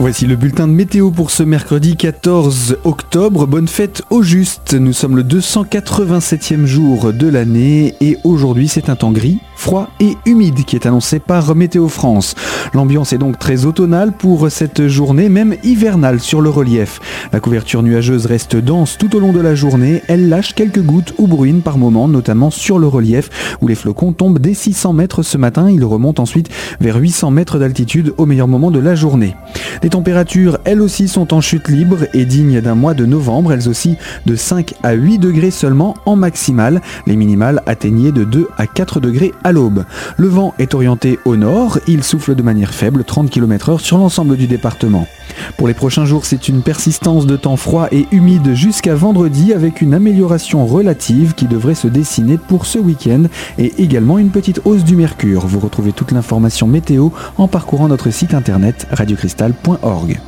Voici le bulletin de météo pour ce mercredi 14 octobre. Bonne fête au juste. Nous sommes le 287e jour de l'année et aujourd'hui c'est un temps gris, froid et humide qui est annoncé par Météo France. L'ambiance est donc très automnale pour cette journée, même hivernale sur le relief. La couverture nuageuse reste dense tout au long de la journée. Elle lâche quelques gouttes ou bruines par moment, notamment sur le relief où les flocons tombent dès 600 mètres ce matin. Ils remontent ensuite vers 800 mètres d'altitude au meilleur moment de la journée. Les températures, elles aussi, sont en chute libre et dignes d'un mois de novembre, elles aussi de 5 à 8 degrés seulement en maximale. Les minimales atteignaient de 2 à 4 degrés à l'aube. Le vent est orienté au nord, il souffle de manière faible, 30 km h sur l'ensemble du département. Pour les prochains jours, c'est une persistance de temps froid et humide jusqu'à vendredi avec une amélioration relative qui devrait se dessiner pour ce week-end et également une petite hausse du mercure. Vous retrouvez toute l'information météo en parcourant notre site internet radiocristal.org.